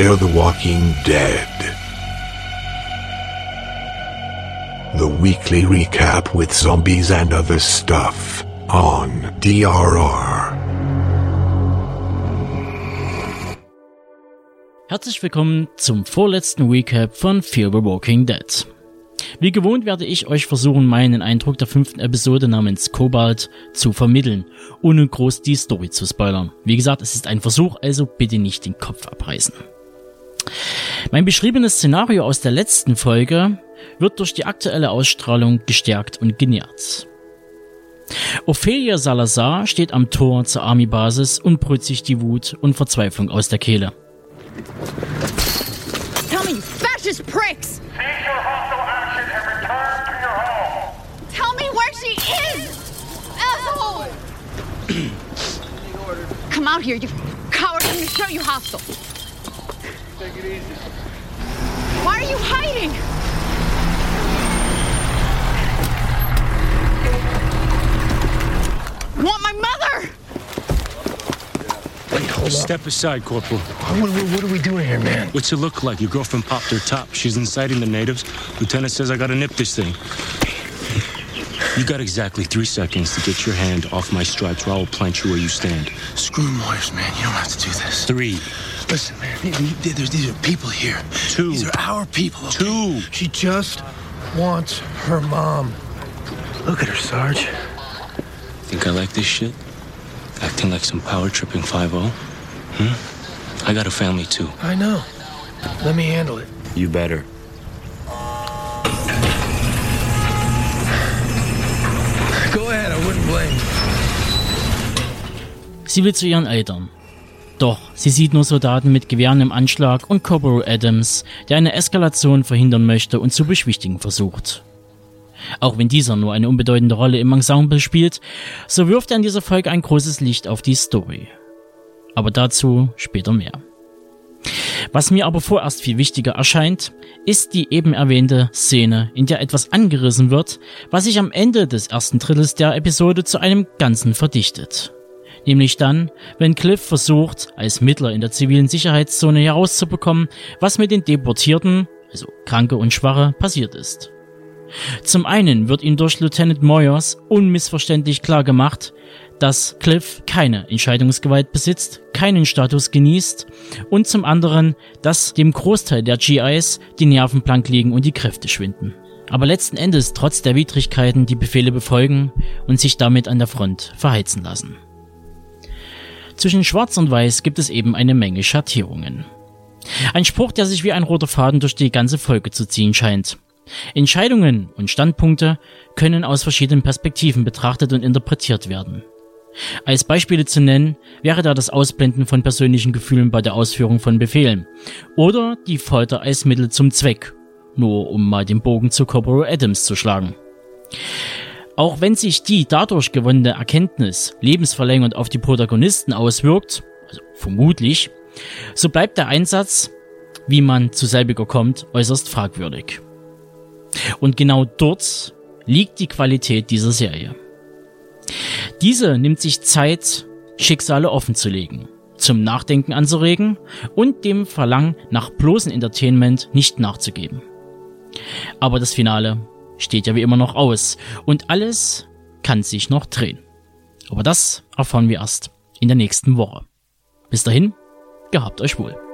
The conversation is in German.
Fear the Walking Dead. The weekly recap with zombies and other stuff on DRR. Herzlich willkommen zum vorletzten Recap von Fear the Walking Dead. Wie gewohnt werde ich euch versuchen, meinen Eindruck der fünften Episode namens Cobalt zu vermitteln, ohne groß die Story zu spoilern. Wie gesagt, es ist ein Versuch, also bitte nicht den Kopf abreißen. Mein beschriebenes Szenario aus der letzten Folge wird durch die aktuelle Ausstrahlung gestärkt und genährt. Ophelia Salazar steht am Tor zur Army-Basis und brüllt sich die Wut und Verzweiflung aus der Kehle. Tell me, you fascist pricks! Cease your hostile action and return to your home. Tell me where she is! Asshole! Come out here, you coward. Let me show you hostile. Take it easy. Why are you hiding? Want my mother? Wait, hold Step aside, Corporal. What, what, what are we doing here, man? What's it look like? Your girlfriend popped her top. She's inciting the natives. Lieutenant says I gotta nip this thing. You got exactly three seconds to get your hand off my stripes or I will plant you where you stand. Screw lawyers, man. You don't have to do this. Three, Listen, man. th- th- There's, these are people here. Two. These are our people. okay? two. She just wants her mom. Look at her, Sarge. Think I like this shit? Acting like some power tripping 5 Hmm? I got a family too. I know. Let me handle it. You better. Go ahead. I wouldn't blame. Sie will zu ihren Eltern. Doch sie sieht nur Soldaten mit Gewehren im Anschlag und Corporal Adams, der eine Eskalation verhindern möchte und zu beschwichtigen versucht. Auch wenn dieser nur eine unbedeutende Rolle im Ensemble spielt, so wirft er in dieser Folge ein großes Licht auf die Story. Aber dazu später mehr. Was mir aber vorerst viel wichtiger erscheint, ist die eben erwähnte Szene, in der etwas angerissen wird, was sich am Ende des ersten Drittels der Episode zu einem Ganzen verdichtet. Nämlich dann, wenn Cliff versucht, als Mittler in der zivilen Sicherheitszone herauszubekommen, was mit den Deportierten, also Kranke und Schwache, passiert ist. Zum einen wird ihm durch Lieutenant Moyers unmissverständlich klar gemacht, dass Cliff keine Entscheidungsgewalt besitzt, keinen Status genießt und zum anderen, dass dem Großteil der GIs die Nerven blank liegen und die Kräfte schwinden. Aber letzten Endes trotz der Widrigkeiten die Befehle befolgen und sich damit an der Front verheizen lassen. Zwischen Schwarz und Weiß gibt es eben eine Menge Schattierungen. Ein Spruch, der sich wie ein roter Faden durch die ganze Folge zu ziehen scheint. Entscheidungen und Standpunkte können aus verschiedenen Perspektiven betrachtet und interpretiert werden. Als Beispiele zu nennen wäre da das Ausblenden von persönlichen Gefühlen bei der Ausführung von Befehlen oder die Folter als Mittel zum Zweck, nur um mal den Bogen zu Corporal Adams zu schlagen. Auch wenn sich die dadurch gewonnene Erkenntnis lebensverlängernd auf die Protagonisten auswirkt, also vermutlich, so bleibt der Einsatz, wie man zu selbiger kommt, äußerst fragwürdig. Und genau dort liegt die Qualität dieser Serie. Diese nimmt sich Zeit, Schicksale offenzulegen, zum Nachdenken anzuregen und dem Verlangen nach bloßen Entertainment nicht nachzugeben. Aber das Finale steht ja wie immer noch aus und alles kann sich noch drehen. Aber das erfahren wir erst in der nächsten Woche. Bis dahin, gehabt euch wohl.